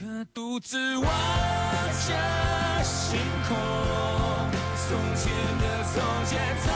可独自望着星空，从前的从前。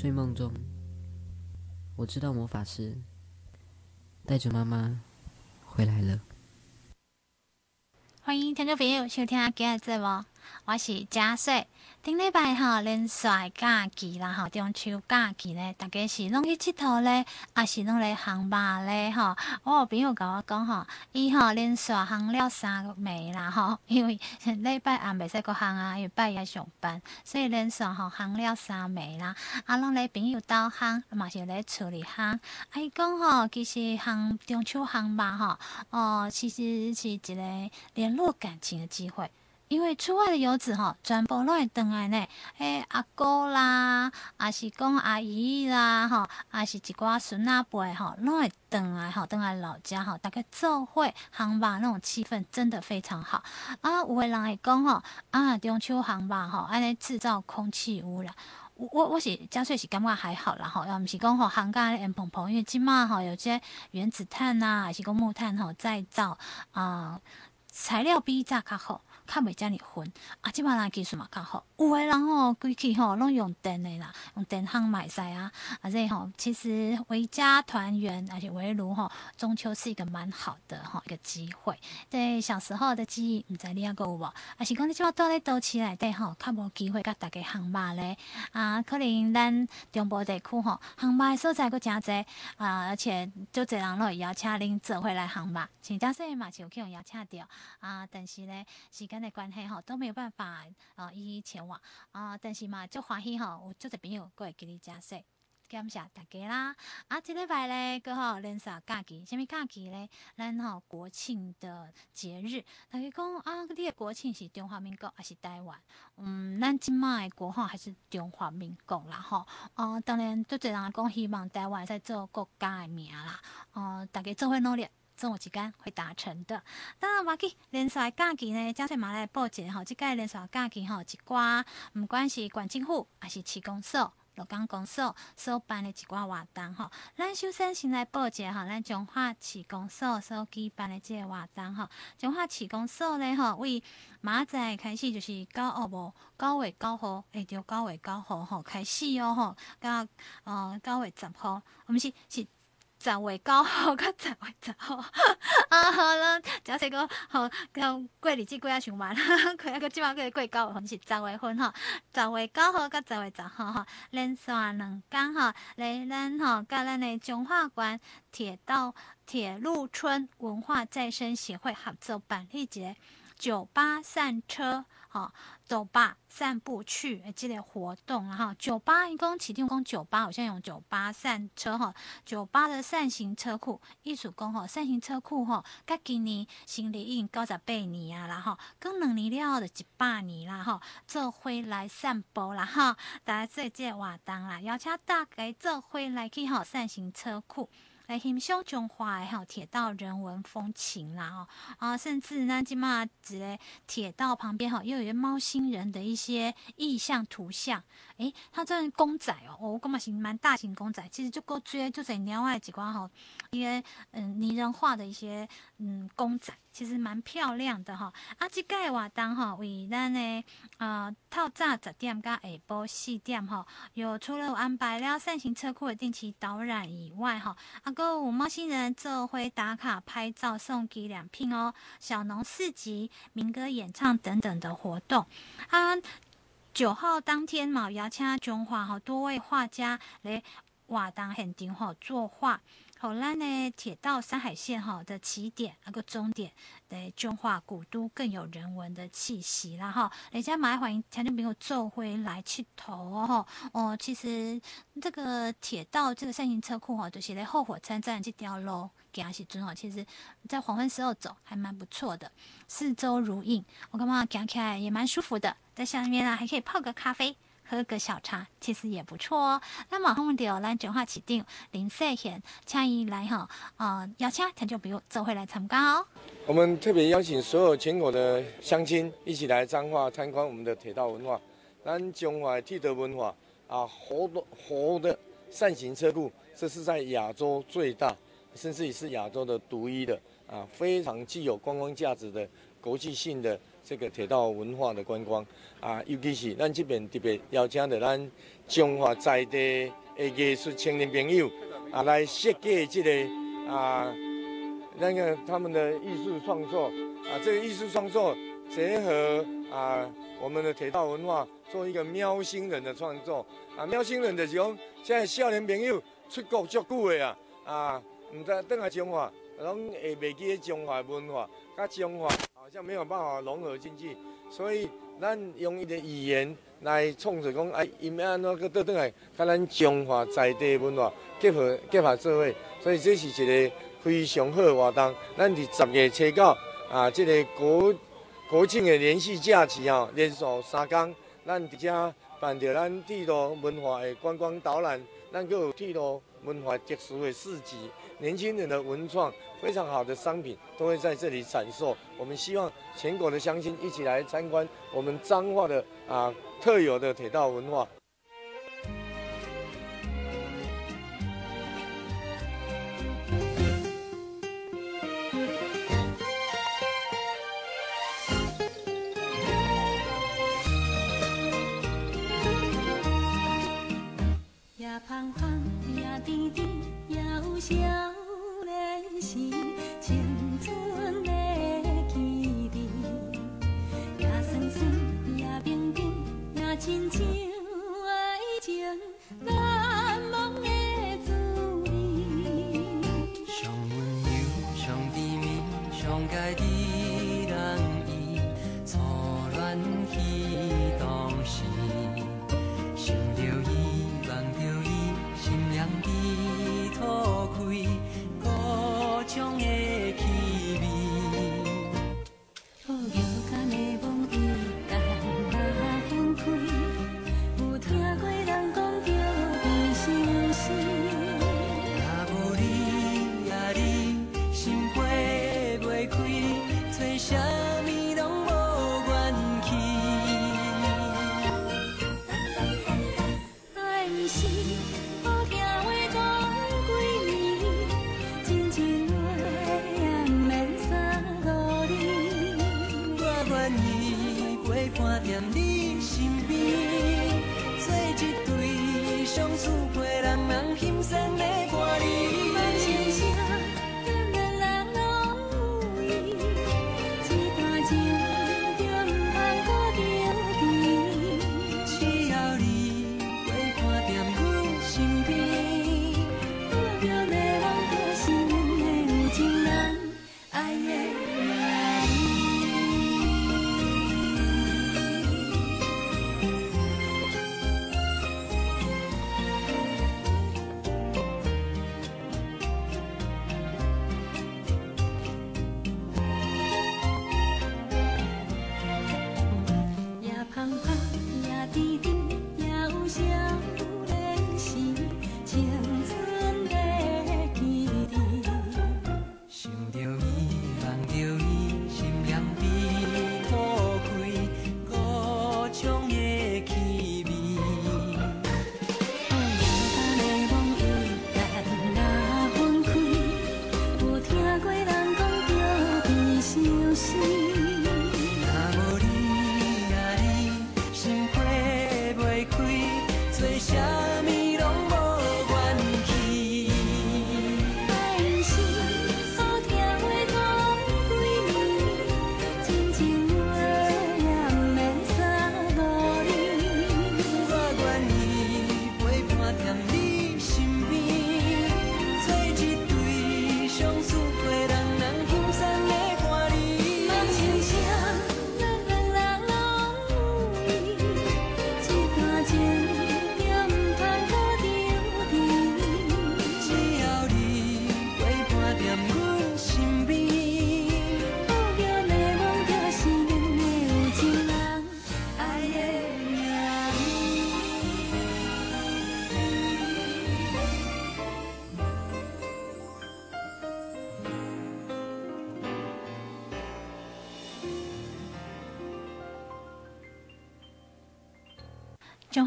睡梦中，我知道魔法师带着妈妈回来了。欢迎听众朋友收听今日节目，我是佳穗。顶礼拜吼连续假期啦吼，中秋假期咧，大家是拢去佚佗咧，还是拢来航班咧吼？我有朋友甲我讲吼，伊吼连续航了三个暝啦吼，因为礼拜暗袂使搁航啊，因为拜一上班，所以连续吼航了三暝啦。啊，拢咧朋友兜航，嘛是咧厝里航。啊，伊讲吼，其实航中秋航班吼，哦，其实是一个联络感情的机会。因为出外的游子吼，全部拢会回来呢。诶，阿哥啦，也是讲阿姨啦，吼，也是一寡孙仔辈吼，拢会回来吼，回来老家吼，大家做伙航班那种气氛真的非常好。啊，有个人会讲吼，啊，中秋航班吼，安尼制造空气污染。我我是加税是感觉还好啦吼，要毋是讲吼航干烟蓬蓬，因为即满吼有些原子炭呐、啊，还是讲木炭吼再造啊、材料比较较好。较袂遮尔昏，啊，即摆人技术嘛较好，有诶人吼规气吼拢用电诶啦，用电烘卖晒啊，啊，这吼其实回家团圆，而且围炉吼，中秋是一个蛮好的吼一个机会。对小时候的记忆，毋知你还阁有无？啊，是讲你即摆住咧都市内底吼，较无机会甲大家烘肉咧，啊，可能咱中部地区吼，烘肉诶所在阁诚济，啊，而且足侪人拢会邀请恁做伙来烘肉，真正说嘛是有去互邀请着，啊，但是咧时间。的关系哈都没有办法啊一一前往啊，但是嘛就欢喜哈，我做个朋友过来给你加税，感谢大家啦。啊，这礼拜咧刚好连啥假期？什么假期咧？咱吼国庆的节日，大家讲啊，你的国庆是中华民国还是台湾？嗯，咱今麦国号还是中华民国啦吼。啊，当然都侪人讲希望台湾在做国家的名啦。啊，大家做伙努力。总有一天会达成的。当然，话起连续假期呢，加上马来报捷吼，即个连续假期吼，一寡毋管是县政府还是市公所、劳工公所所办的一寡活动吼，咱首先先来报捷吼，咱彰化市公所所举办的这个活动吼，彰化市公所呢吼，为明仔开始就是九二五九月九号，会到九月九号吼开始哦吼，到呃九月十号，毋是是。十月九号到十月十号啊，好了，假设讲好，讲过日子过啊上晚，过啊个即晚过过九月份是十月份吼，十月九号到十月十号吼，连续两天吼，来咱吼甲咱的中华关铁道铁路村文化再生协会合作办理一个酒吧散车。好，走吧，散步去诶，这类活动，然后酒吧一共起定工酒吧，好像用酒吧散车哈，酒吧的扇形车库，艺术工哈，扇形车库哈，甲今年新历已经九十八年啊，然后更两年了就一百年啦哈，做回来散步啦哈，大家做这个活动啦，邀请大家做回来去哈扇形车库。来欣赏中华的吼铁道人文风情啦吼啊，甚至呢，今嘛这个铁道旁边哈，又有一个猫星人的一些意象图像。诶，它这公仔哦，我感觉是蛮大型公仔。其实就够追，就在另外几关吼，一个嗯拟人化的一些嗯公仔。其实蛮漂亮的哈。啊，这个活动哈，为咱的呃透早十点到下晡四点哈，有除了有安排了扇形车库的定期导览以外哈，啊，还有猫星人做会打卡拍照送纪念品哦，小农市集、民歌演唱等等的活动啊。九号当天嘛，邀请中华好多位画家来活动现场哈作画。好，咱呢铁道山海线哈的起点那个终点，来中华古都更有人文的气息啦哈。人家蛮欢迎听众朋友坐回来去头哦。哦，其实这个铁道这个扇形车库哈，就是在后火车站这条路行时阵哈，其实，在黄昏时候走还蛮不错的，四周如映，我感觉行起来也蛮舒服的。在下面呢还可以泡个咖啡。喝个小茶，其实也不错哦。那么，我们就话起定林世贤，请伊来哈，呃，邀请听众朋友做回来参加哦。我们特别邀请所有全国的乡亲一起来彰化参观我们的铁道文化。咱中华铁道文化啊，活的活的扇形车库，这是在亚洲最大，甚至也是亚洲的独一的啊，非常具有观光价值的国际性的。这个铁道文化的观光。啊，尤其是咱这边特别邀请的咱中华在地的艺术青年朋友啊，来设计这个啊，那个他们的艺术创作。啊，这个艺术创作结合啊我们的铁道文化，做一个喵星人的创作。啊，喵星人就是讲现在少年朋友出国足久的啊，啊，唔知等下中华，拢会袂记中华文化，甲中华。像没有办法融合进去，所以咱用伊的语言来创作讲，哎，伊要安怎个倒转来，甲咱中华在地文化结合结合做伙，所以这是一个非常好的活动。咱伫十月初九啊，这个国国庆的连续假期啊，连续三天，咱伫遮办着咱铁路文化的观光导览，咱搁有铁路文化特殊的市集。年轻人的文创非常好的商品都会在这里展售。我们希望全国的乡亲一起来参观我们彰化的啊特有的铁道文化。少年时，青春的记忆，也酸酸，也冰冰，也亲像爱情难忘的滋味。意意，想伊。伤的起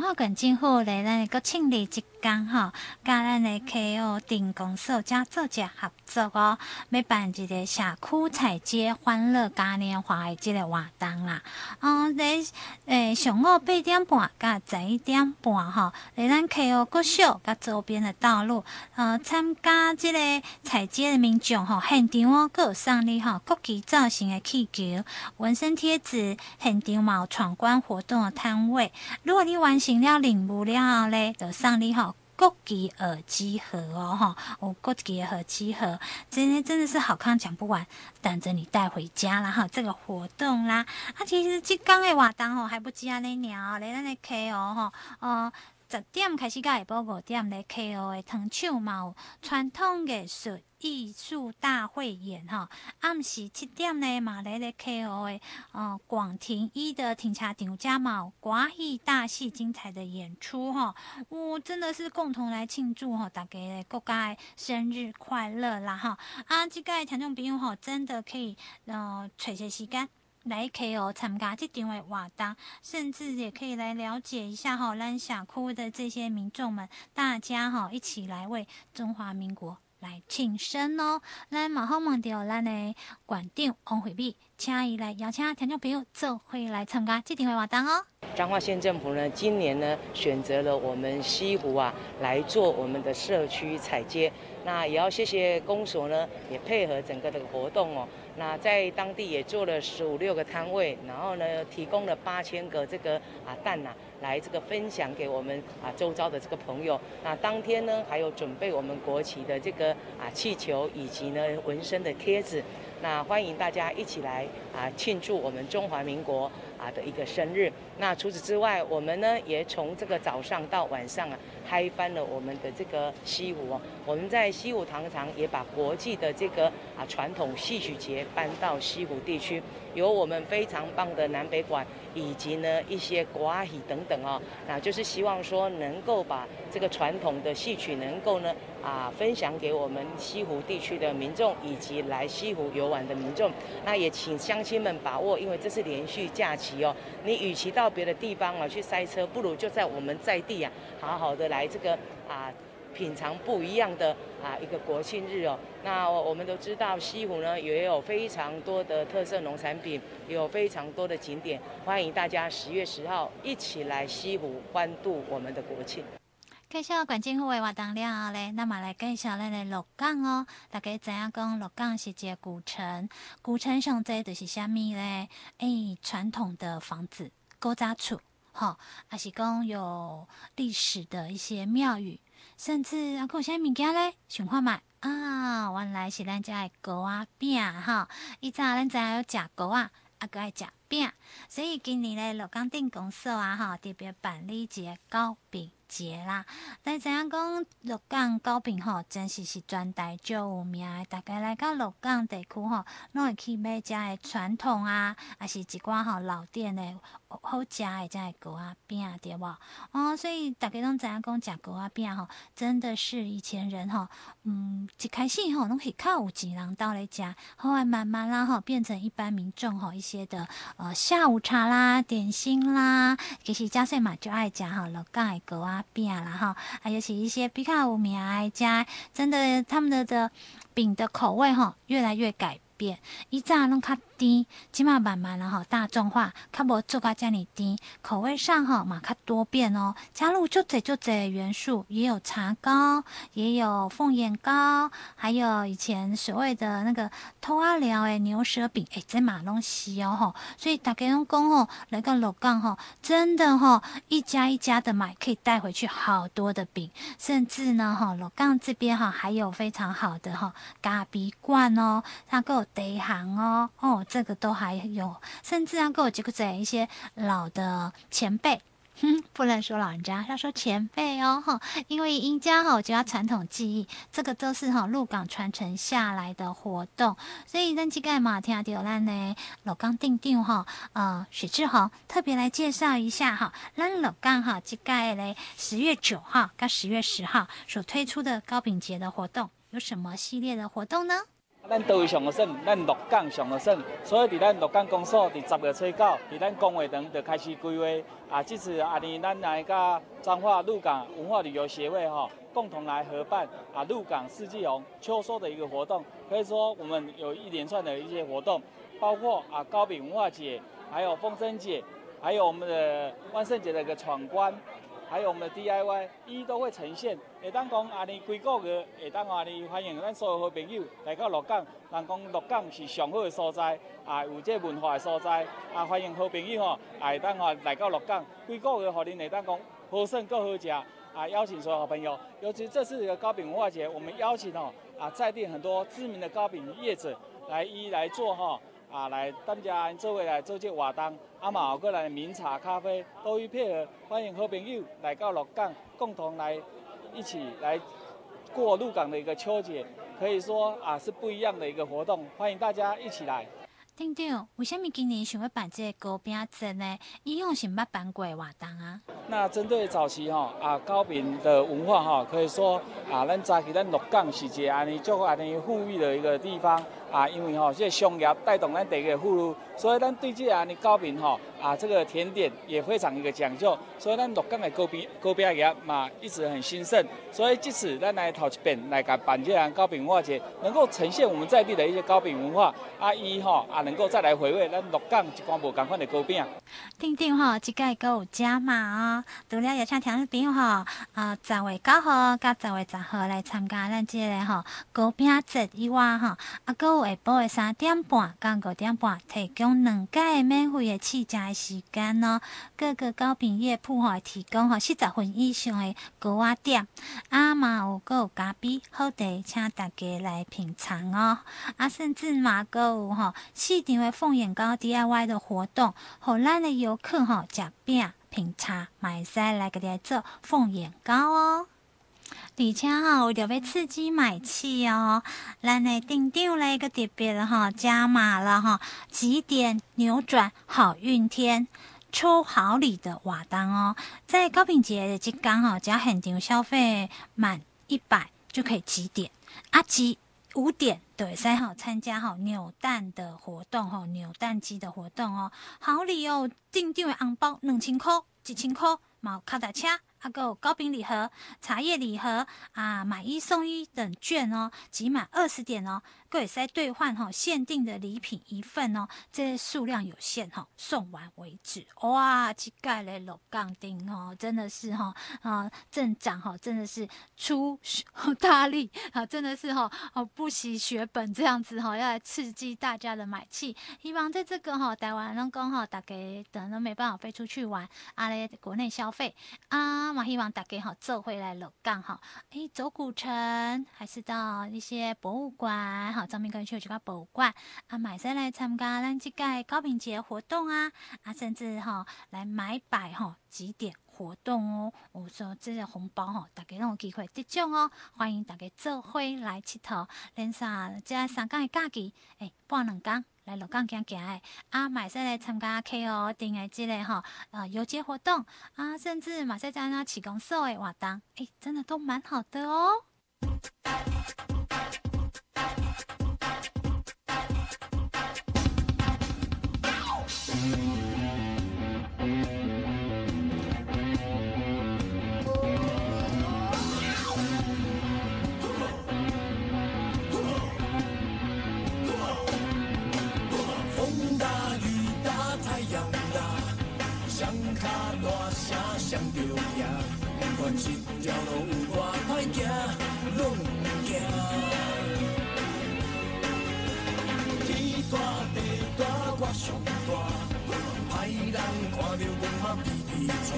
华县政府咧，咱个清理一天吼，甲咱的 KO 镇公所加做者合作哦，要办一个社区踩街欢乐嘉年华的这个活动啦。哦、嗯，咧诶上午八点半甲十一点半吼，咧咱 KO 国小甲周边的道路，呃，参加这个踩街的民众吼，现场哦，阁有送你吼国旗造型的气球、纹身贴纸，现场嘛有闯关活动的摊位。如果你完成了任务了后咧，就送你吼。国际耳机盒哦，哈，哦，国旗耳机盒，今天真的是好看讲不完，等着你带回家啦哈！这个活动啦，啊，其实这刚的活动吼还不止安尼鸟，来咱的 KO 吼，哦。十点开始到下晡五点咧，KO 的糖厂嘛有传统艺术艺术大会演哈。暗时七点咧嘛咧咧 KO 的哦广庭一的停车场加嘛有歌戏大戏精彩的演出哈。我、真的是共同来庆祝哈，大家的国家生日快乐啦哈！啊，这个听众朋友哈，真的可以呃找些时间。来 KO 参加这场的活动，甚至也可以来了解一下哈，咱社区的这些民众们，大家哈一起来为中华民国来庆生哦。来马后问到咱的馆长王惠美，请伊来邀请听众朋友做会来参加这场的活动哦。彰化县政府呢，今年呢选择了我们西湖啊来做我们的社区彩街，那也要谢谢公所呢，也配合整个的活动哦。那在当地也做了十五六个摊位，然后呢，提供了八千个这个啊蛋呐，来这个分享给我们啊周遭的这个朋友。那当天呢，还有准备我们国旗的这个啊气球，以及呢纹身的贴纸。那欢迎大家一起来啊庆祝我们中华民国啊的一个生日。那除此之外，我们呢也从这个早上到晚上啊，嗨翻了我们的这个西湖哦。我们在西湖糖厂也把国际的这个啊传统戏曲节搬到西湖地区，有我们非常棒的南北管，以及呢一些国阿戏等等哦。那就是希望说能够把这个传统的戏曲能够呢啊分享给我们西湖地区的民众，以及来西湖游玩的民众。那也请乡亲们把握，因为这是连续假期哦。你与其到别的地方啊去塞车，不如就在我们在地啊，好好的来这个啊品尝不一样的啊一个国庆日哦。那我们都知道西湖呢也有非常多的特色农产品，有非常多的景点，欢迎大家十月十号一起来西湖欢度我们的国庆。介绍县政府的活动了后咧，那么来介绍咱的鹿港哦。大家知影讲鹿港是一个古城，古城上这就是虾米咧？诶、传统的房子、古早厝，吼，还是讲有历史的一些庙宇，甚至啊，有啥物件咧？想看觅啊，原来是咱遮的糕仔饼哈。以前咱知影有食糕仔，啊，搁爱食饼，所以今年咧鹿港镇公所啊，哈，特别办理一个糕饼。节啦，但知影讲鹿港糕饼吼，真是是全台最有名的。大家来到鹿港地区吼，拢会去买遮的传统啊，啊是一寡吼老店的好食的遮的糕仔饼，对无？哦，所以大家拢知影讲食糕仔饼吼，真的是以前人吼，嗯，一开始吼拢是靠有钱人到来食，后来慢慢啦吼，变成一般民众吼一些的呃下午茶啦、点心啦，其实嘉穗嘛就爱食吼鹿港的糕仔。饼啦哈，还有是一些比较有名的家，真的他们的的饼的口味哈，越来越改变，以前拢较低，起码慢慢了哈，大众化，较无做到这么甜，口味上哈嘛较多变哦，加入就这就这元素，也有茶糕，也有凤眼糕，还有以前所谓的那个偷阿寮诶牛舌饼，诶这马东西哦吼，所以大家拢讲吼，来个鹿港吼，真的吼，一家一家的买，可以带回去好多的饼，甚至呢吼，鹿港这边哈还有非常好的哈咖啡馆哦，它够有茶行哦，这个都还有，甚至啊，给我几个在一些老的前辈，哼，不能说老人家，要说前辈哦，哈，因为人家哈就要传统技艺，这个都是哈鹿港传承下来的活动，所以咱这个嘛，听到咱呢老港定定哈，呃，许志宏特别来介绍一下哈，咱鹿港哈这个嘞十月九号到十月十号所推出的高饼节的活动有什么系列的活动呢？咱都会上个省，咱鹿港上个省，所以伫咱鹿港公所伫十月初九，伫咱公会堂就开始规划。啊，这次啊，呢，咱来甲彰化鹿港文化旅游协会哈，共同来合办啊鹿港四季红秋收的一个活动。可以说，我们有一连串的一些活动，包括啊高饼文化节，还有风声节，还有我们的万圣节的一个闯关。还有我们的 DIY，一都会呈现。会当讲安尼几个月会当啊，你欢迎咱所有好朋友来到鹿港。人讲鹿港是上好的所在，啊，有这文化的所在，啊，欢迎好朋友吼，会当啊来到鹿港。几个月，互恁会当讲好耍够好食，啊，邀请所有好朋友。尤其这次的糕饼文化节，我们邀请哦，啊，在地很多知名的糕饼业者来一来做哈。啊，来大家做位来做这活动，啊嘛后过来茗茶咖啡都予配合，欢迎好朋友来到鹿港，共同来一起来过鹿港的一个秋节，可以说啊是不一样的一个活动，欢迎大家一起来。丁丁，为什么今年想要办这个糕饼节呢？以往是捌办过活动啊？那针对早期吼啊糕饼的文化哈，可以说啊，咱早期咱鹿港是一个安尼足安尼富裕的一个地方。啊，因为吼，这个商业带动咱地个富裕，所以咱对这啊，你糕饼吼啊，这个甜点也非常一个讲究，所以咱鹿港的糕饼糕饼业嘛一直很兴盛，所以这次咱来头一遍来甲办这样糕饼文化节，能够呈现我们在地的一些糕饼文化，啊，伊吼啊能够再来回味咱鹿港一寡无共款的糕饼。丁丁吼，这个还有加码哦，除了也请听众朋友吼，啊，十月九号甲十月十号来参加咱这个吼糕饼节以外吼，啊，阁有。下晡的三点半到五点半，提供两间免费的试食时间哦。各个糕饼业铺吼提供吼四十分以上的糕仔店，啊嘛有阁有咖啡好茶，请大家来品尝哦。啊，甚至嘛阁有吼四场的凤眼糕 DIY 的活动，互咱的游客吼食饼品茶，买使来个来做凤眼糕哦。而且哈，为了要刺激买气哦，咱的丁丁来一个特别的哈，加码了哈，几点扭转好运天，抽好礼的瓦当哦，在高品节的即天哈，只要现场消费满一百就可以几点，啊几五点对，三号参加哈扭蛋的活动哈，扭蛋机的活动哦，好礼哦，丁丁的红包两千块，一千块，毛卡达车。还有糕饼礼盒、茶叶礼盒啊，买一送一等券哦，集满二十点哦。可以再兑换哈，限定的礼品一份哦，这些数量有限哈，送完为止。哇，这盖嘞鹿港町哦，真的是哈啊，镇长哈，真的是出大力啊，真的是哈哦，不惜血本这样子哈，要来刺激大家的买气。希望在这个哈台湾人讲哈，大家等都没办法飞出去玩，啊嘞国内消费啊嘛，希望大家哈做回来鹿港哈，诶，走古城还是到一些博物馆哈。上面跟去这个博物馆啊，买下来参加咱这个糕饼节活动啊，啊，甚至哈、来买百哈几点活动哦。我说这个红包哈，大家都有机会得奖哦。欢迎大家做伙来佚佗，连上这三天的假期，诶，半两天来鹿港行行的啊，买下来参加 KO 定的这个哈呃游街活动啊，甚至买下来那起工所的活动，诶，真的都蛮好的哦。条路有偌歹行，拢毋惊。天大地大，我上大，歹人看着我嘛皮皮喘，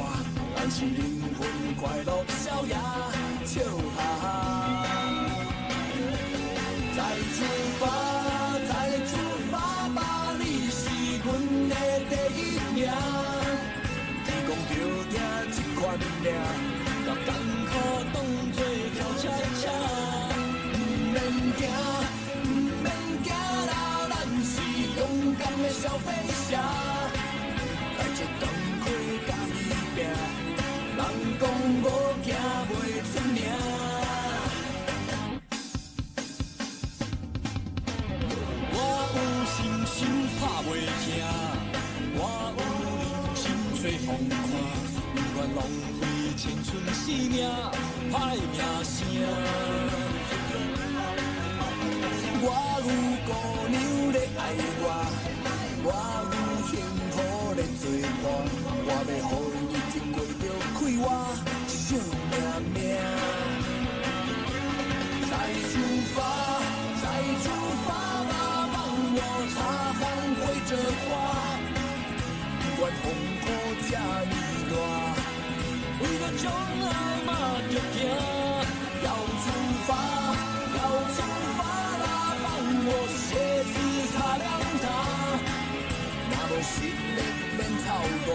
但是灵魂快乐逍遥，笑哈。飞翔，伊拼，人讲出名。心打袂停，我有人生做风看，不愿浪费青春性命，歹名声。我有姑娘咧爱我。我要予伊日子过着快活，惜命命。再出发，再出发吧，帮我擦汗会着花。不管风波这么大，为了将爱嘛着行，要出发，要出发啦！帮我鞋子擦亮它，若无实力免操蛋，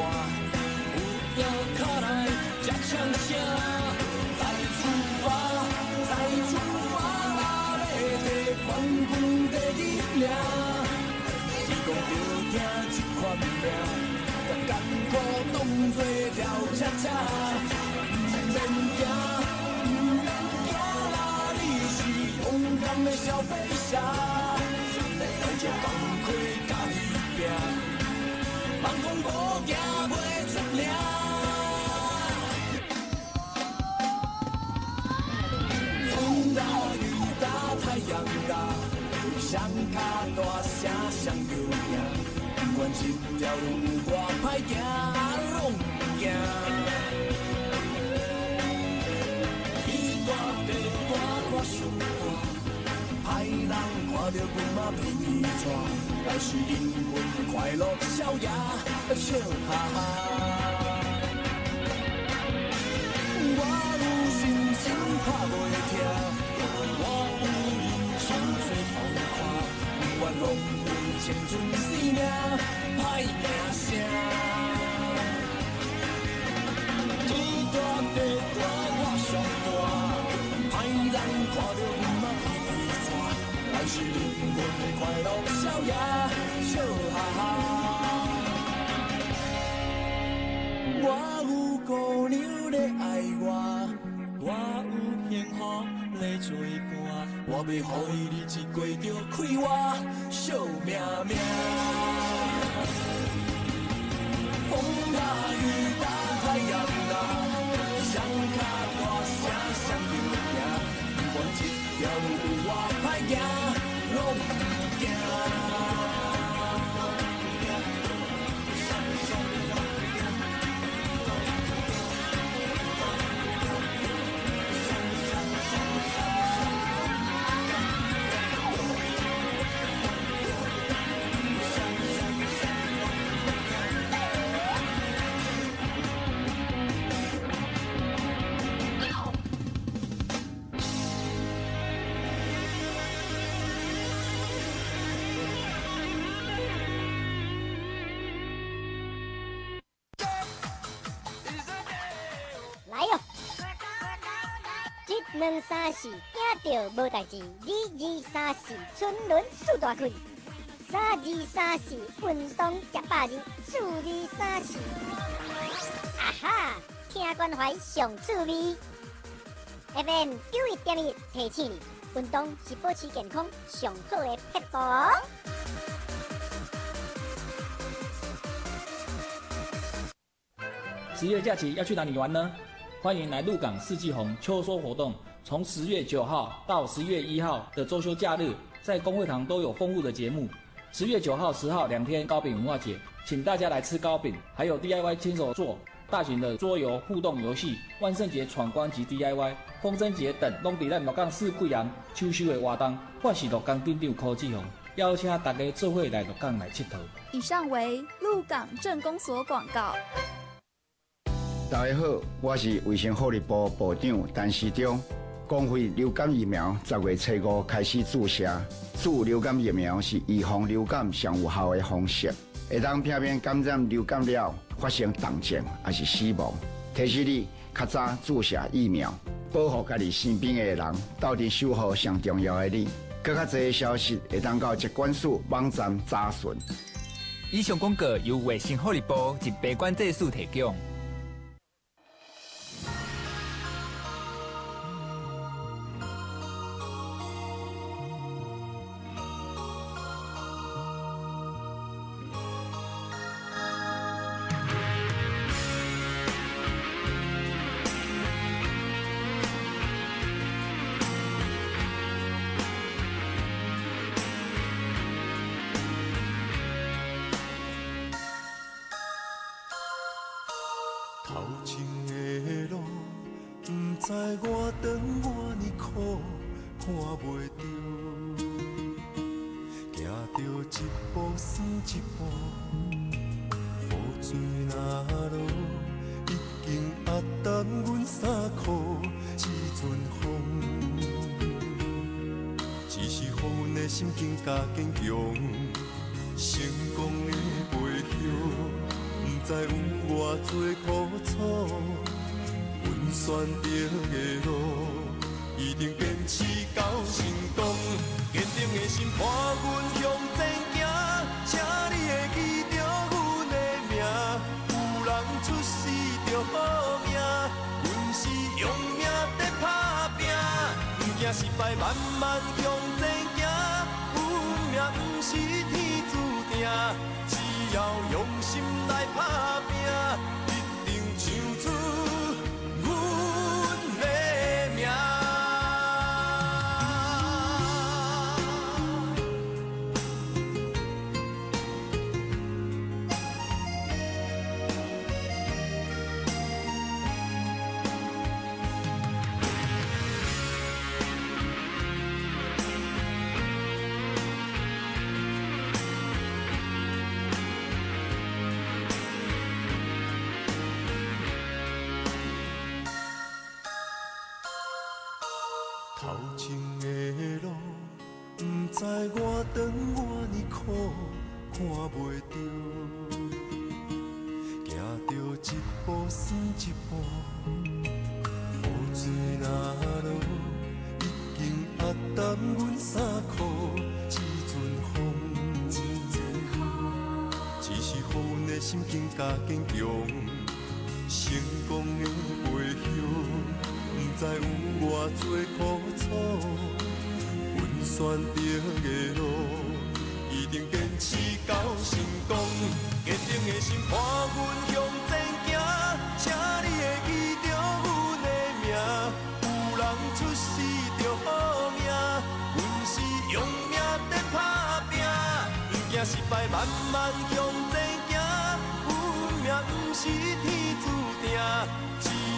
茫风暴行袂出名。双脚大声上有影。不管这条路有多歹行，拢不惊。天大地大我上大，歹人看到阮嘛皮皮喘。来是灵魂快乐逍遥，笑哈哈。我有信心打袂停，浪费青春生命。歹名声，天大地大我上大，歹人看到阮嘛皮皮喘，咱是灵魂快乐逍遥，笑哈哈。我有姑娘在爱我，我有幸福在作伴，我要予伊日子过着快活，惜命命。风大雨大太阳大，双脚大声上有影，不管这条路有多歹行，拢无代志；二二三四，春轮数大开；三二三四，运动吃百二；四二三四，啊哈，听关怀上趣味。FM 九一点一提醒你，运动是保持健康上好的撇步。十月假期要去哪里玩呢？欢迎来鹿港四季红秋收活动。从十月九号到十月一号的周休假日，在公会堂都有丰富的节目。十月九号、十号两天糕饼文化节，请大家来吃糕饼，还有 DIY 亲手做大型的桌游互动游戏、万圣节闯关及 DIY、风筝节等，拢在咱鹿港四贵阳秋收的活动，或是鹿港镇长科技红，邀请大家做伙来鹿港来佚佗。以上为鹿港镇公所广告。大家好，我是卫生福利部部长陈时中。公费流感疫苗十月初五开始注射，注流感疫苗是预防流感上有效的方式。会当避免感染流感了发生重症还是死亡。提示你较早注射疫苗，保护家己身边的人，到底守护上重要的你。更加多消息会当到疾管署网站查询。以上广告由卫生福利部及疾管制署提供。心境加坚强，成功的背后。知有偌多苦楚，阮选择的路，一定坚持到成功。坚定的心伴阮向前行，请你会记着阮的名。有人出世着好命，阮是用命在打拼，不惊失败，慢慢向前行。是天注定。只要用心来打拼。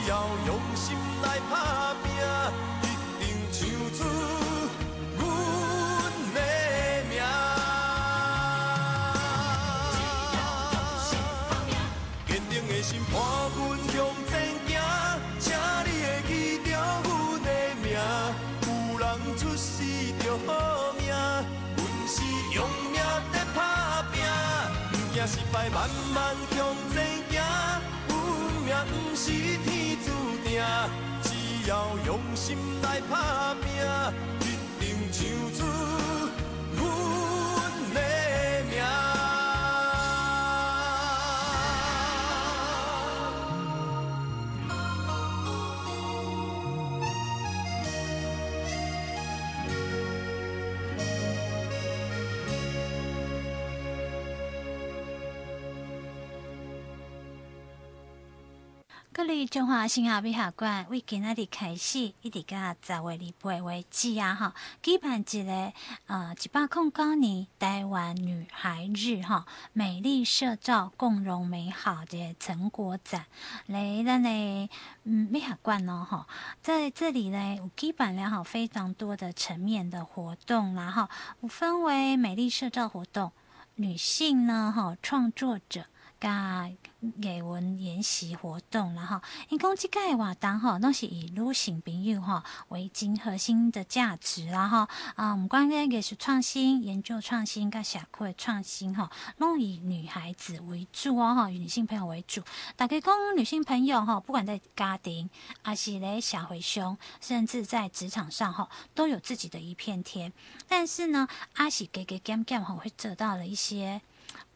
只要用心来打拼，一定唱出阮的名。坚定的心伴阮向前行，请你记住阮的名。有人出世就好命，阮是用命在打拼，不怕失败，慢慢向前走，阮命不是。只要用心来打拼，一定唱出中华新亚美术馆为今仔日开始，一直到十月二八为止啊！哈，举办一个呃一百零九年台湾女孩日哈，美丽社造共融美好的成果展。来咱的嗯美术馆哦哈，在这里呢有举办了哈非常多的层面的活动，然后我分为美丽社造活动，女性呢哈创作者。加艺文研习活动，然后因讲这个活动吼，拢是以女性朋友吼为今核心的价值，然后啊，唔管咧艺术创新、研究创新、跟社会创新吼，拢以女孩子为主哦，哈，以女性朋友为主。大家讲女性朋友吼，不管在家庭，还是咧社会上，甚至在职场上吼，都有自己的一片天。但是呢，阿喜给给 gam gam 吼，会得到了一些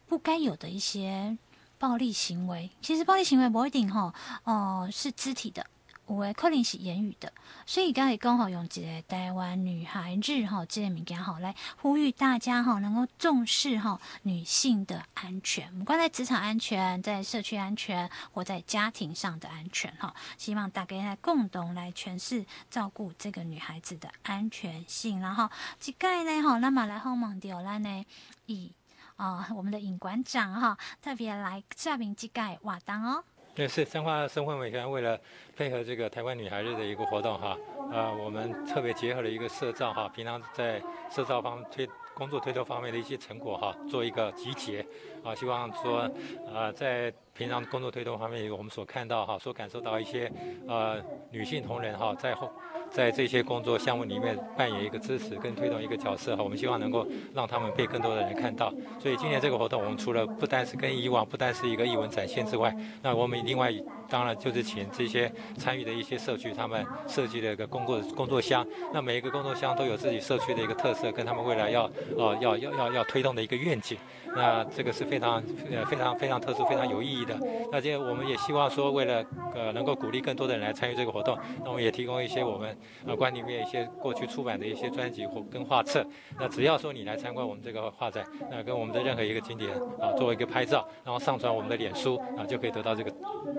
不该有的一些。暴力行为，其实暴力行为不一定吼，哦、呃，是肢体的，有诶可能是言语的。所以刚才刚好用这个台湾女孩日吼，这个物件吼来呼吁大家吼能够重视吼女性的安全，不管在职场安全、在社区安全或在家庭上的安全哈。希望大家来共同来诠释照顾这个女孩子的安全性，然后这个呢吼，那么来访问到咱呢以。啊、我们的尹馆长哈，特别来说明这个活动哦。对，是彰化生活美学为了配合这个台湾女孩日的一个活动哈，呃，我们特别结合了一个社造哈，平常在社造方推工作推动方面的一些成果哈，做一个集结啊，希望说呃在平常工作推动方面，我们所看到哈，所感受到一些呃女性同仁哈在后。在这些工作项目里面扮演一个支持跟推动一个角色哈，我们希望能够让他们被更多的人看到。所以今年这个活动，我们除了不单是跟以往不单是一个艺文展现之外，那我们另外当然就是请这些参与的一些社区，他们设计了一个工作工作箱。那每一个工作箱都有自己社区的一个特色，跟他们未来要呃要要要要推动的一个愿景。那这个是非常呃非常非常特殊、非常有意义的。那今天我们也希望说，为了呃能够鼓励更多的人来参与这个活动，那我们也提供一些我们。呃，馆里面一些过去出版的一些专辑或跟画册，那只要说你来参观我们这个画展，那跟我们的任何一个景点啊，作为一个拍照，然后上传我们的脸书啊，就可以得到这个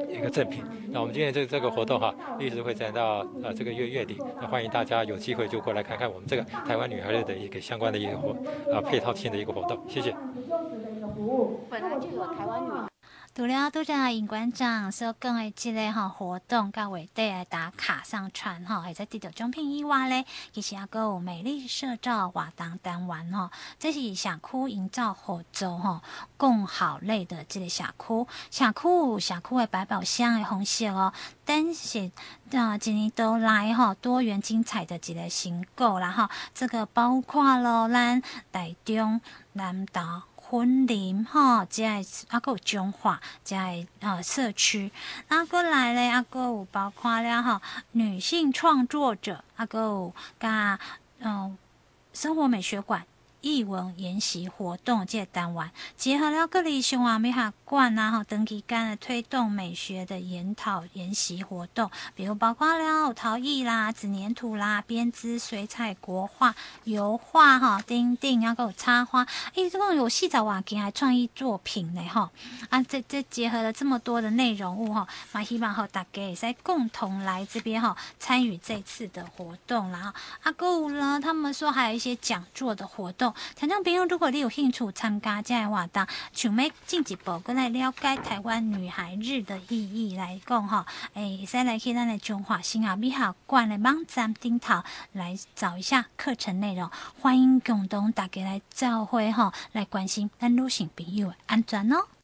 一个赠品。那我们今天这这个活动哈、一直会展到呃这个月月底，那欢迎大家有机会就过来看看我们这个台湾女孩日的一个相关的一个活啊配套性的一个活动。谢谢。本来就有台湾女孩。除了拄则尹馆长所讲的即个吼活动，甲月底来打卡上传吼，会使得到奖品以外咧，其实还阁有美丽社造活动单元吼，这是社区营造合作吼，共好类的这个社区，社区社区的百宝箱的方式哦，但是啊，一年都来吼多元精彩的一个成果啦吼，这个包括了咱台中南投。婚礼哈，即个啊，阁有中华，即个呃社区，啊，阁来咧，啊，阁有包括了哈，女性创作者，啊，阁有甲嗯生活美学馆。艺文研习活动这个单元，结合了各地生活美学馆啊，哈，等期间的推动美学的研讨研习活动，比如包括了陶艺啦、纸黏土啦、编织、水彩、国画、油画哈、钉钉，啊，还有插花，一共有四十多件创意作品呢，哈，啊，这这结合了这么多的内容物哈，嘛，希望吼大家也在共同来这边哈参与这次的活动，啦啊，阁有呢，他们说还有一些讲座的活动。听众朋友，如果你有兴趣参加这个活动，想要进一步过来了解台湾女孩日的意义来讲哈，诶，先来去咱的中华新亚美好馆的网站顶头来找一下课程内容。欢迎共同大家来召会哈，来关心咱女性朋友的安全哦。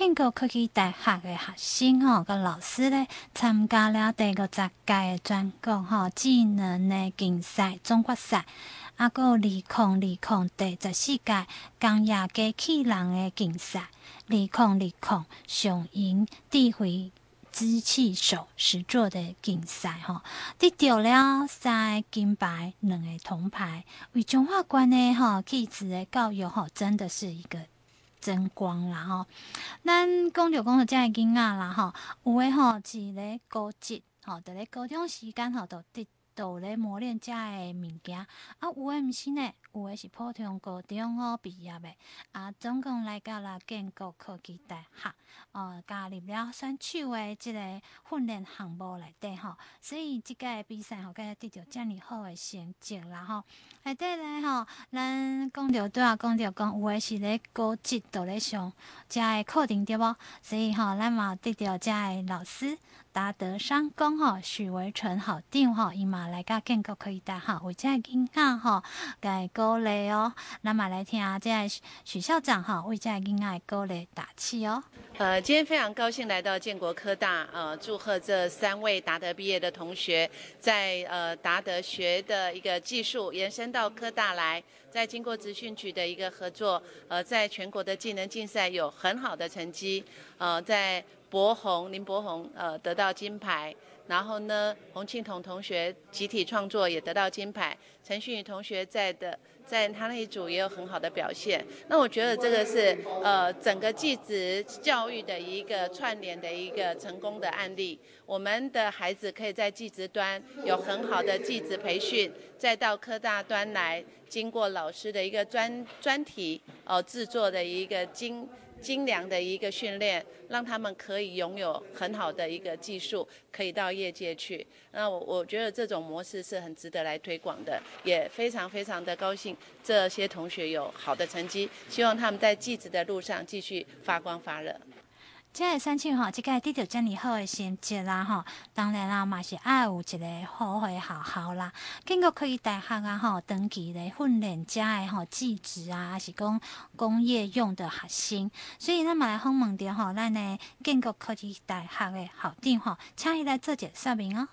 建国科技大学的学生吼，甲老师咧参加了第五十届的全国吼技能的竞赛总决赛，啊，阁有二零二零第十四届工业机器人的竞赛，二零二零上银智慧机器手实作的竞赛吼，得到了三个金牌、两个铜牌，为中华关的吼技职的教育吼，真的是一个。争光啦吼，咱讲着讲着，遮个囝仔啦吼，有诶吼是咧高职吼，伫咧高中时间吼，都伫都咧磨练遮个物件，啊，有诶毋是呢，有诶是普通高中吼毕业诶，啊，总共来到了建国科技大学，哦，加入了选手诶即个训练项目内底吼，所以即届比赛吼，佮得到遮尔好诶成绩啦吼。内底咧吼，咱讲着拄啊讲着讲，有诶是咧高职，都咧上遮个课程对无？所以吼，咱嘛得到遮个老师达德商工吼，许维纯校长吼，伊嘛来甲建国科技大学为遮个囡仔吼，甲伊鼓励哦。咱嘛来听遮个许校长吼，为遮个囡仔鼓励打气哦。呃，今天非常高兴来到建国科大，呃，祝贺这三位达德毕业的同学，在呃达德学的一个技术延伸到科大来，在经过职训局的一个合作，呃，在全国的技能竞赛有很好的成绩，呃，在博宏林博宏呃得到金牌，然后呢，洪庆彤同学集体创作也得到金牌，陈旭宇同学在的。在他那一组也有很好的表现，那我觉得这个是呃整个技职教育的一个串联的一个成功的案例。我们的孩子可以在技职端有很好的技职培训，再到科大端来，经过老师的一个专专题哦制作的一个精。精良的一个训练，让他们可以拥有很好的一个技术，可以到业界去。那我我觉得这种模式是很值得来推广的，也非常非常的高兴这些同学有好的成绩，希望他们在技职的路上继续发光发热。即个选手吼，即个得到遮尔好诶成绩啦吼，当然啦嘛是爱有一个好诶学校啦。建国科技大学啊吼，长期咧训练遮诶吼技职啊，还是讲工业用的学生。所以咱嘛来访问着吼，咱诶建国科技大学诶校长吼，请伊来做一说明哦。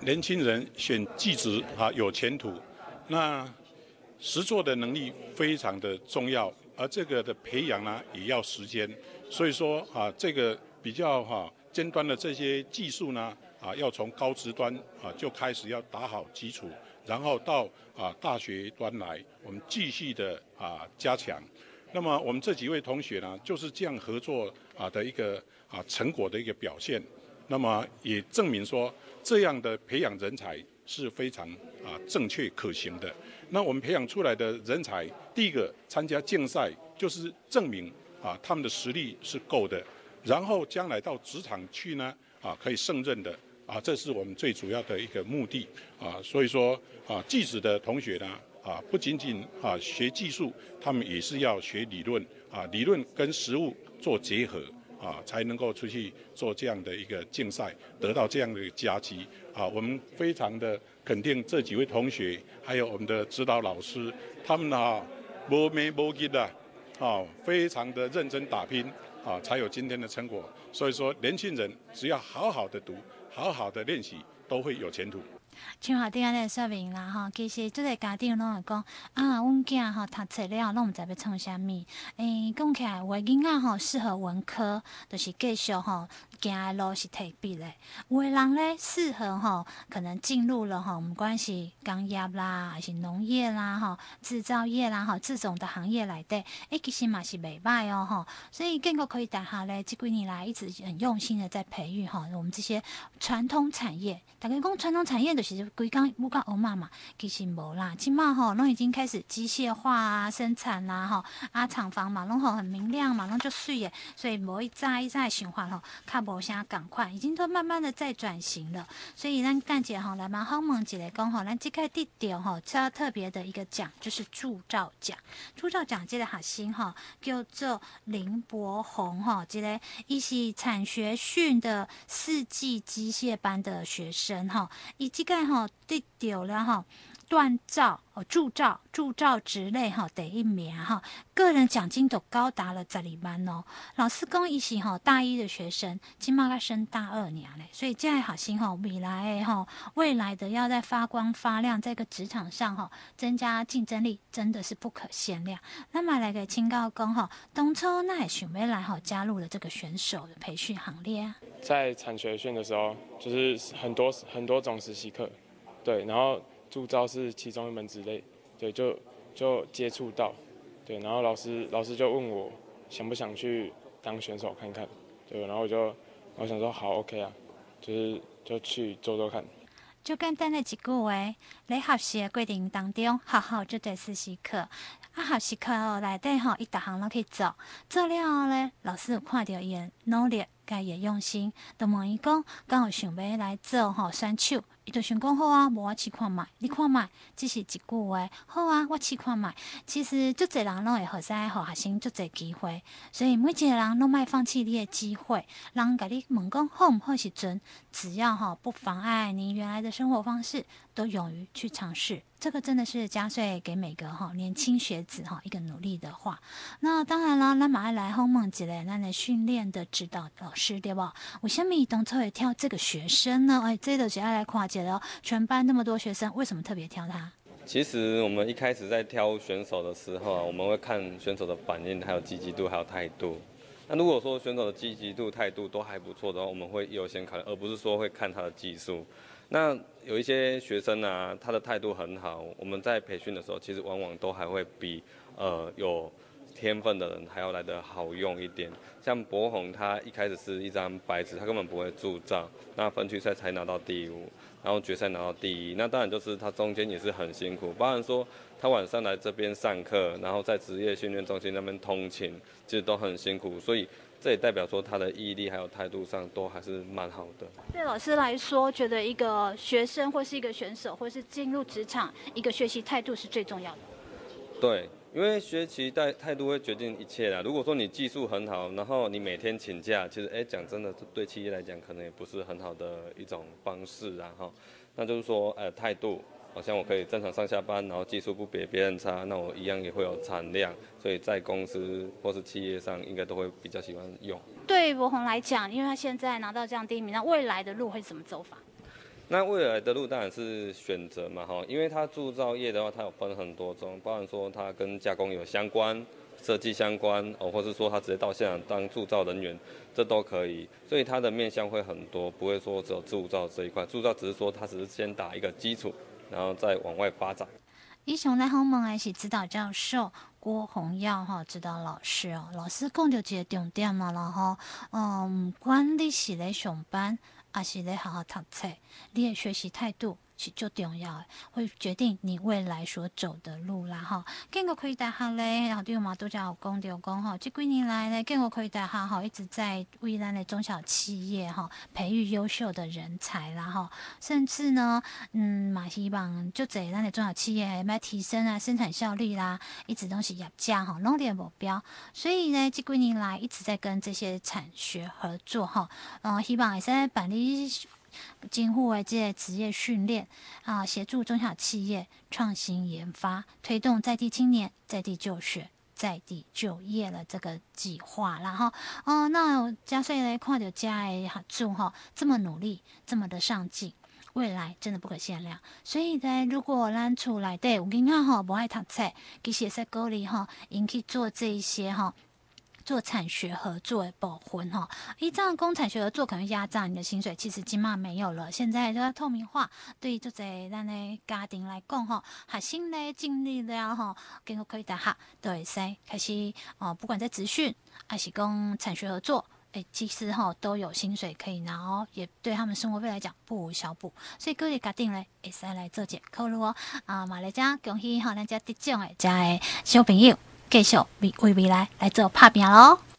年轻人选技职啊有前途，那实作的能力非常的重要，而这个的培养呢也要时间。所以说啊，这个比较哈尖端的这些技术呢，啊，要从高职端啊就开始要打好基础，然后到啊大学端来，我们继续的啊加强。那么我们这几位同学呢，就是这样合作啊的一个啊成果的一个表现。那么也证明说，这样的培养人才是非常啊正确可行的。那我们培养出来的人才，第一个参加竞赛就是证明。啊，他们的实力是够的，然后将来到职场去呢，啊，可以胜任的，啊，这是我们最主要的一个目的，啊，所以说，啊，技职的同学呢，啊，不仅仅啊学技术，他们也是要学理论啊，理论跟实务做结合啊，才能够出去做这样的一个竞赛，得到这样的一个佳绩啊。我们非常的肯定这几位同学，还有我们的指导老师，他们啊无眠无日的啊，非常的认真打拼啊，才有今天的成果。所以说，年轻人只要好好的读，好好的练习，都会有前途。像下顶安尼说明啦吼，其实即个家长拢会讲啊，阮囝吼读册了，拢毋知要创啥物。诶、讲起来有诶囡仔吼适合文科，就是继续吼行诶路是特别诶。有诶人咧适合吼，可能进入了吼，毋管是工业啦，还是农业啦，吼制造业啦，吼这种的行业内底，诶、其实嘛是袂歹哦吼。所以建国科技大学咧，这几年来一直很用心的在培育吼我们这些传统产业。大概讲传统产业就是。实规工不讲欧妈嘛，其实无啦，起码吼，拢已经开始机械化啊，生产啦，吼啊，厂房嘛，拢吼很明亮嘛，拢就水诶，所以无一再一再循环吼，较无啥赶快，已经都慢慢的在转型了。所以咱干姐吼来嘛好问一个讲吼，咱即个地点吼较特别的一个奖就是铸造奖，铸造奖这个学生吼叫做林博宏吼，这个伊是产学训的四季机械班的学生吼，伊即。吼，得着了吼，锻造哦，铸造铸造之类哈第一名哈，个人奖金都高达了十二万哦。老师讲伊是吼大一的学生，今嘛该升大二年嘞，所以这样好心吼，未来吼，未来的要在发光发亮，在个职场上吼，增加竞争力，真的是不可限量。那么来个清高工吼，东初那也想未来吼加入了这个选手的培训行列啊。在产学训的时候，就是很多很多种实习课。对，然后铸造是其中一门之类，对，就就接触到，对，然后老师老师就问我想不想去当选手看看，对，然后我就我想说好 OK 啊，就是就去做做看。就简单的一句话，在学习的过程当中，好好做做实习课，啊，学习课哦内底吼，一大项拢可以做，做了后呢，老师有看到伊的努力，甲伊的用心，就问伊讲，敢有想要来做吼选手？伊就想讲好啊，无我试看觅，你看觅，只是一句话，好啊，我试看觅。其实足侪人拢会好使互学生足侪机会，所以每一个人拢莫放弃你的机会。人甲你问讲好毋好时阵，只要吼不妨碍你原来的生活方式，都勇于去尝试。这个真的是加税给每个哈年轻学子哈一个努力的话。那当然了，咱马上来访问一下咱的训练的指导老师对吧？为什么当初会挑这个学生呢？哎，这都是要来看界的哦。全班那么多学生，为什么特别挑他？其实我们一开始在挑选手的时候啊，我们会看选手的反应，还有积极度，还有态度。那如果说选手的积极度、态度都还不错的话，我们会优先考虑，而不是说会看他的技术。那有一些学生啊，他的态度很好，我们在培训的时候，其实往往都还会比呃有天分的人还要来得好用一点。像博宏，他一开始是一张白纸，他根本不会铸造，那分区赛才拿到第五，然后决赛拿到第一。那当然就是他中间也是很辛苦，包含说他晚上来这边上课，然后在职业训练中心那边通勤，其实都很辛苦，所以。这也代表说他的毅力还有态度上都还是蛮好的。对老师来说，觉得一个学生或是一个选手，或是进入职场，一个学习态度是最重要的。对，因为学习态态度会决定一切啦。如果说你技术很好，然后你每天请假，其实哎讲真的，对企业来讲可能也不是很好的一种方式，然后那就是说呃态度。好像我可以正常上下班，然后技术不比别人差，那我一样也会有产量，所以在公司或是企业上应该都会比较喜欢用。对于博宏来讲，因为他现在拿到这样第一名，那未来的路会怎么走法？那未来的路当然是选择嘛，哈，因为它铸造业的话，它有分很多种，包含说它跟加工有相关、设计相关，哦，或是说它直接到现场当铸造人员，这都可以。所以它的面向会很多，不会说只有铸造这一块，铸造只是说它只是先打一个基础。然后再往外发展。以上来访问的是指导教授郭宏耀哈，指导老师哦。老师讲到一个重点嘛，然后嗯，不管你是来上班，还是来好好读册，你的学习态度。就重要，会决定你未来所走的路啦哈。建国科技大学咧，然后对嘛都叫有讲到讲哈，这几年来呢，建国科技大学哈一直在为咱的中小企业哈培育优秀的人才啦哈，甚至呢，嗯，嘛希望就在咱的中小企业来提升啊生产效率啦，一直都是业家哈努力的目标。所以呢，这几年来一直在跟这些产学合作哈，嗯，希望也是在办理。政府的这职业训练啊，协助中小企业创新研发，推动在地青年在地就学、在地就业了这个计划。然后，哦，那嘉穗来看到家的合作哈，这么努力，这么的上进，未来真的不可限量。所以呢，如果咱厝内底有囡仔哈，不爱读册，其实也是鼓励哈，引去做这一些哈。做产学合作的部分哈，一这样公产学合作可能压榨你的薪水，其实起码没有了。现在这透明化，对于这咱的家庭来讲哈，核心的尽力了哈，经过可以的哈，对噻，开始哦，不管在职训还是公产学合作，诶，其实哈都有薪水可以拿哦，也对他们生活费来讲不无小补。所以各位家庭嘞，会使来做这考虑哦。啊，马来家恭喜哈，咱家得奖诶，家的小朋友。继续为未来来做打拼喽！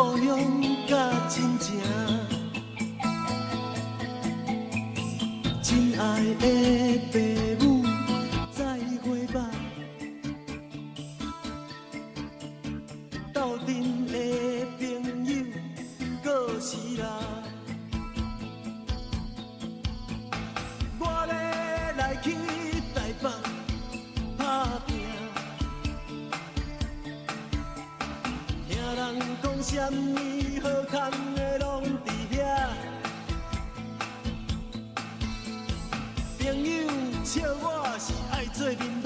我的故乡甲亲情，亲爱的爸什么好康的拢伫遐，朋友笑我是爱做面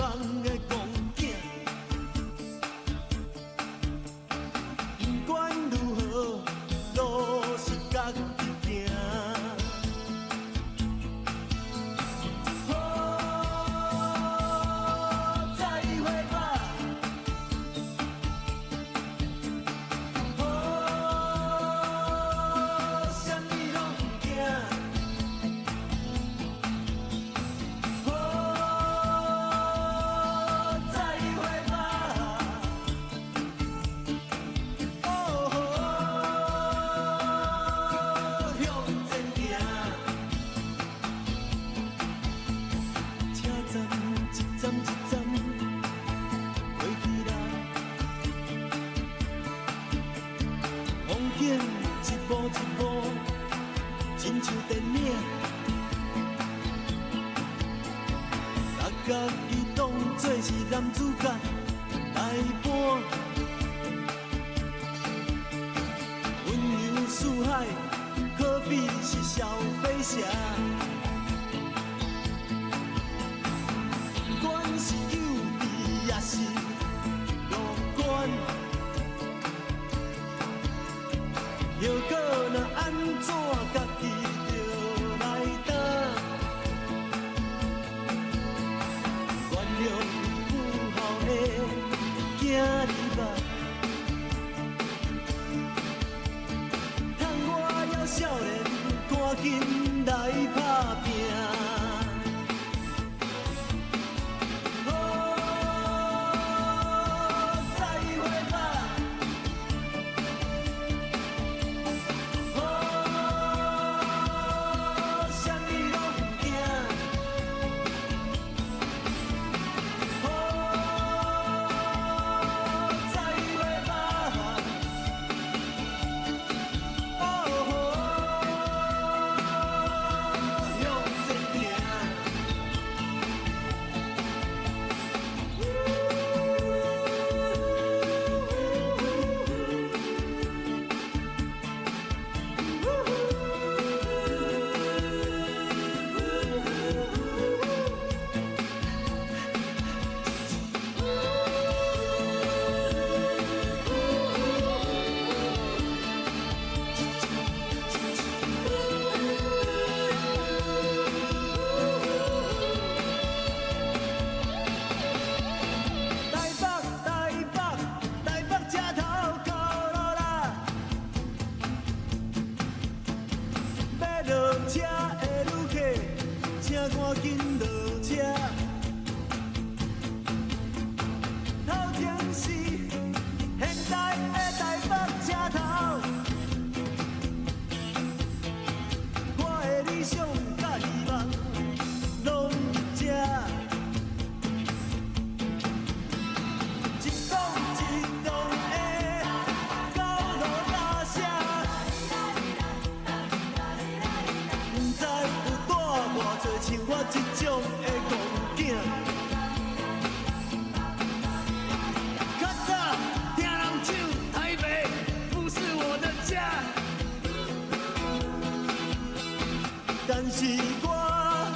但是我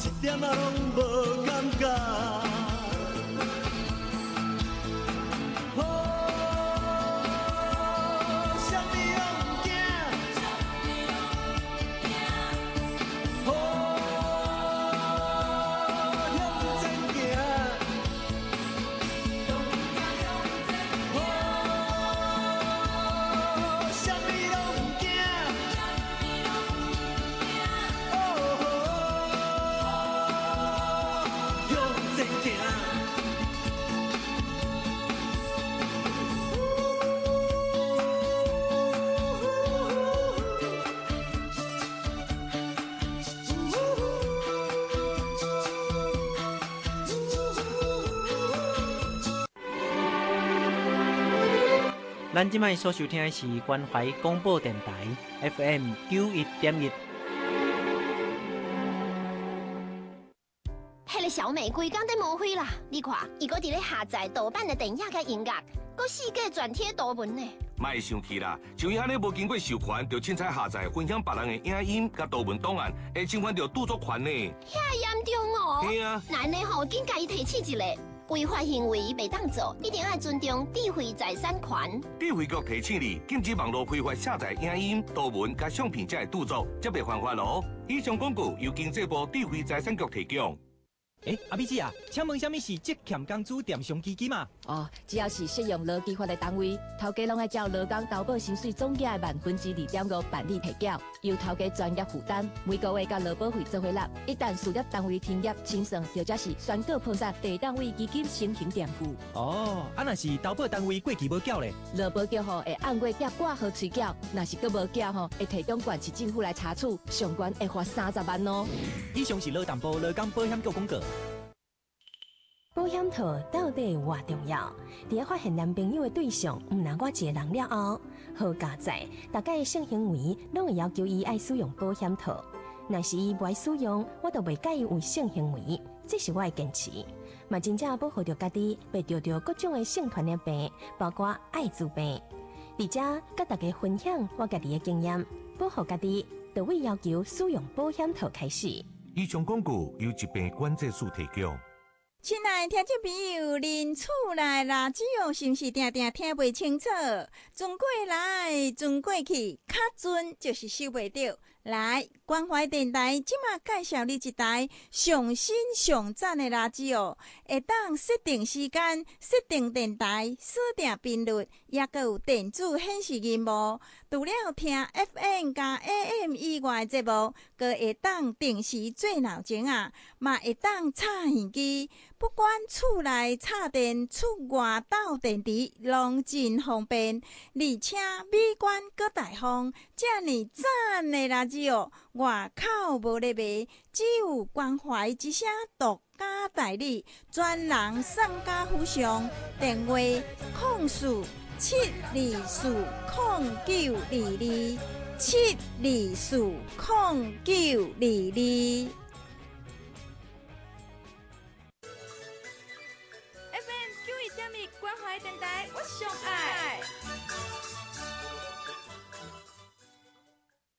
一点拢无感觉。咱即卖所收听的是关怀广播电台 FM 九一点一。迄个小美规工在抹灰啦！你看，伊搁伫咧下载盗版的电影甲音乐，搁四界转贴图文呢。卖生气啦！像伊安尼无经过授权，就凊彩下载分享别人的影音甲图文档案，会侵犯到著作权呢。遐严重哦！对啊，那呢吼，紧甲伊提起一个。违法行为袂当做，一定要尊重智慧财产权。智慧局提醒你，禁止网络非法下载影音、图文甲相片，才会著作，则袂犯法咯。以上广告由经济部智慧财产局提供。哎，阿美姐啊，请问什么是职欠工资垫偿基金嘛？哦，只要是适用劳基法的单位，头家拢爱照劳工投保薪水总额万分之二点五办理提缴，由头家专业负担，每个月甲劳保费做回纳。一旦事业单位停业清算，或者是宣告破产，地单位基金申请垫付。哦，啊那是投保单位过期无缴咧？劳保局吼会按月结挂号催缴，若是阁无缴吼，会提供县市政府来查处，上悬会罚三十万哦。以上是劳淡部劳工保险局公告。保险套到底有偌重要？在发现男朋友的对象毋若我一个人了后，好加载，大家的性行为拢会要求伊爱使用保险套。若是伊不爱使用，我都袂介意有性行为，这是我的坚持。嘛，真正保护着家己，袂着着各种的性传染病，包括艾滋病。而且，甲大家分享我家己的经验，保护家己，就会要求使用保险套。开始。以上广告由疾病管制署提供。亲爱的听众朋友，恁厝内垃圾哦，是毋是定定听袂清楚？转过来，转过去，卡准就是收袂到。来，关怀电台即马介绍你一台上新上赞的垃圾哦，会当设定时间、设定电台、设定频率，也阁有电子显示萤幕。除了听 FM 加 AM 以外节目，阁会当定时做闹钟啊，嘛会当插耳机。不管厝内插电、厝外斗电池，拢真方便，而且美观阁大方，遮尔赞的垃圾哦，外口无咧卖，只有关怀之声独家代理，专人送家附上，电话控诉七二四空九二二七二四空九二二。